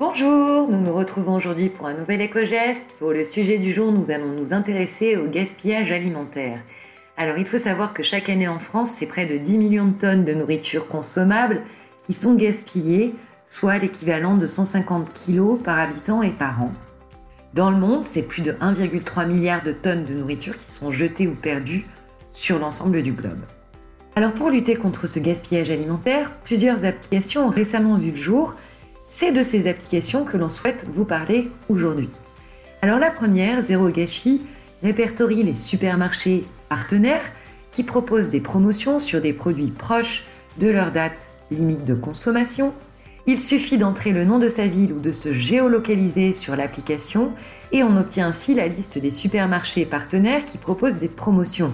Bonjour, nous nous retrouvons aujourd'hui pour un nouvel éco-geste. Pour le sujet du jour, nous allons nous intéresser au gaspillage alimentaire. Alors il faut savoir que chaque année en France, c'est près de 10 millions de tonnes de nourriture consommable qui sont gaspillées, soit l'équivalent de 150 kg par habitant et par an. Dans le monde, c'est plus de 1,3 milliard de tonnes de nourriture qui sont jetées ou perdues sur l'ensemble du globe. Alors pour lutter contre ce gaspillage alimentaire, plusieurs applications ont récemment vu le jour c'est de ces applications que l'on souhaite vous parler aujourd'hui. Alors la première, Zéro Gâchis, répertorie les supermarchés partenaires qui proposent des promotions sur des produits proches de leur date limite de consommation. Il suffit d'entrer le nom de sa ville ou de se géolocaliser sur l'application et on obtient ainsi la liste des supermarchés partenaires qui proposent des promotions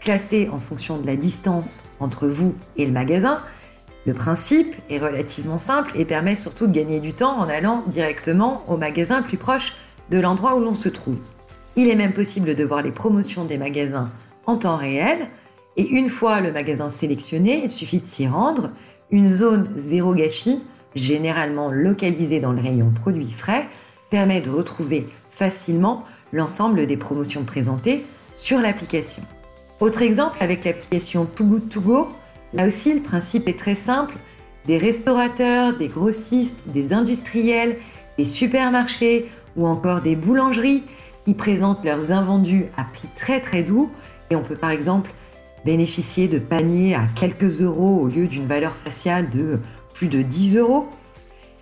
classées en fonction de la distance entre vous et le magasin, le principe est relativement simple et permet surtout de gagner du temps en allant directement au magasin plus proche de l'endroit où l'on se trouve. Il est même possible de voir les promotions des magasins en temps réel et une fois le magasin sélectionné, il suffit de s'y rendre. Une zone zéro gâchis, généralement localisée dans le rayon produits frais, permet de retrouver facilement l'ensemble des promotions présentées sur l'application. Autre exemple avec l'application Too Good To Go, Là aussi, le principe est très simple. Des restaurateurs, des grossistes, des industriels, des supermarchés ou encore des boulangeries qui présentent leurs invendus à prix très très doux. Et on peut par exemple bénéficier de paniers à quelques euros au lieu d'une valeur faciale de plus de 10 euros.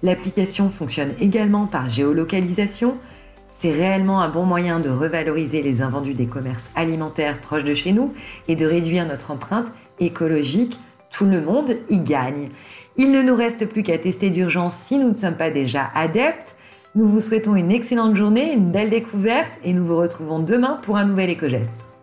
L'application fonctionne également par géolocalisation. C'est réellement un bon moyen de revaloriser les invendus des commerces alimentaires proches de chez nous et de réduire notre empreinte écologique, tout le monde y gagne. Il ne nous reste plus qu'à tester d'urgence si nous ne sommes pas déjà adeptes. Nous vous souhaitons une excellente journée, une belle découverte et nous vous retrouvons demain pour un nouvel éco-geste.